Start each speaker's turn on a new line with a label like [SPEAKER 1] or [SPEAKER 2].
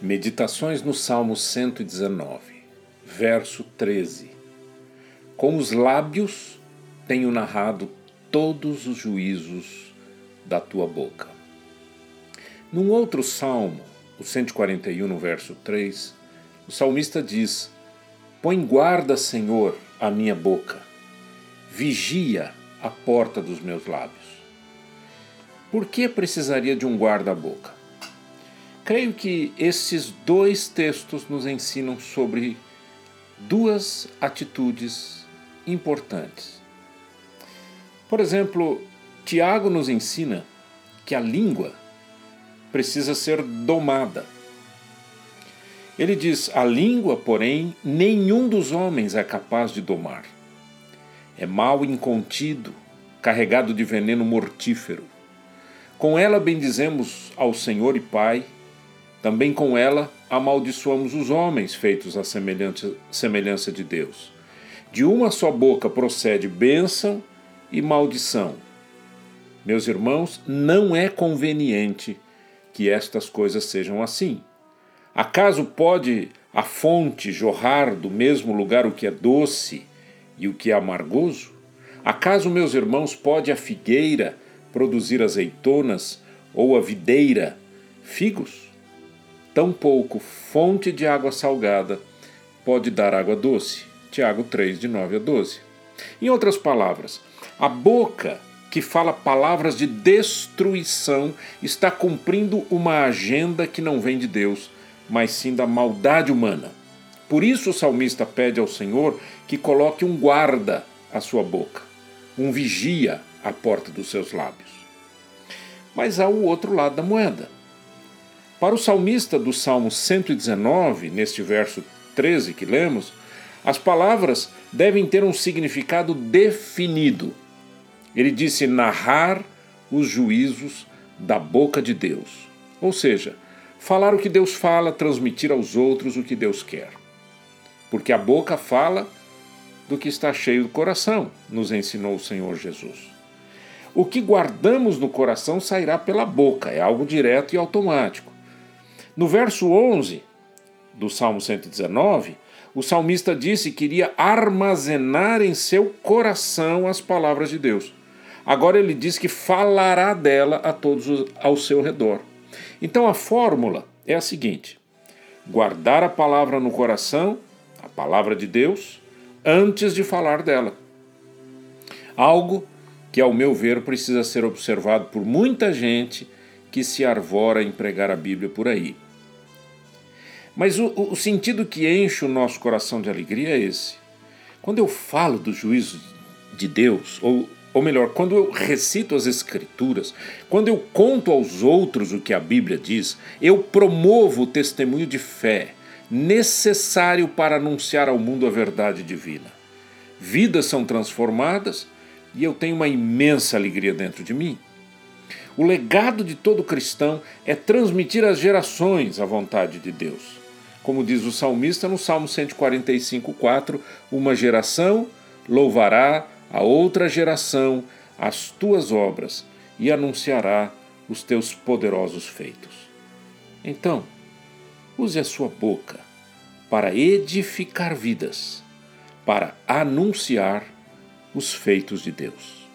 [SPEAKER 1] Meditações no Salmo 119, verso 13. Com os lábios tenho narrado todos os juízos da tua boca. Num outro salmo, o 141, no verso 3, o salmista diz: Põe guarda, Senhor, a minha boca, vigia a porta dos meus lábios. Por que precisaria de um guarda-boca? Creio que esses dois textos nos ensinam sobre duas atitudes importantes. Por exemplo, Tiago nos ensina que a língua precisa ser domada. Ele diz: a língua, porém, nenhum dos homens é capaz de domar. É mal incontido, carregado de veneno mortífero. Com ela bendizemos ao Senhor e Pai também com ela amaldiçoamos os homens feitos à semelhança de Deus. De uma só boca procede bênção e maldição. Meus irmãos, não é conveniente que estas coisas sejam assim. Acaso pode a fonte jorrar do mesmo lugar o que é doce e o que é amargoso? Acaso, meus irmãos, pode a figueira produzir azeitonas ou a videira figos? Tampouco fonte de água salgada pode dar água doce. Tiago 3, de 9 a 12. Em outras palavras, a boca que fala palavras de destruição está cumprindo uma agenda que não vem de Deus, mas sim da maldade humana. Por isso o salmista pede ao Senhor que coloque um guarda à sua boca, um vigia à porta dos seus lábios. Mas há o outro lado da moeda. Para o salmista do Salmo 119, neste verso 13 que lemos, as palavras devem ter um significado definido. Ele disse narrar os juízos da boca de Deus. Ou seja, falar o que Deus fala, transmitir aos outros o que Deus quer. Porque a boca fala do que está cheio do coração, nos ensinou o Senhor Jesus. O que guardamos no coração sairá pela boca, é algo direto e automático. No verso 11 do Salmo 119, o salmista disse que iria armazenar em seu coração as palavras de Deus. Agora ele diz que falará dela a todos ao seu redor. Então a fórmula é a seguinte: guardar a palavra no coração, a palavra de Deus, antes de falar dela. Algo que, ao meu ver, precisa ser observado por muita gente que se arvora em pregar a Bíblia por aí. Mas o, o sentido que enche o nosso coração de alegria é esse. Quando eu falo do juízo de Deus, ou, ou melhor, quando eu recito as Escrituras, quando eu conto aos outros o que a Bíblia diz, eu promovo o testemunho de fé necessário para anunciar ao mundo a verdade divina. Vidas são transformadas e eu tenho uma imensa alegria dentro de mim. O legado de todo cristão é transmitir às gerações a vontade de Deus. Como diz o salmista no Salmo 145, 4, uma geração louvará a outra geração as tuas obras e anunciará os teus poderosos feitos. Então, use a sua boca para edificar vidas, para anunciar os feitos de Deus.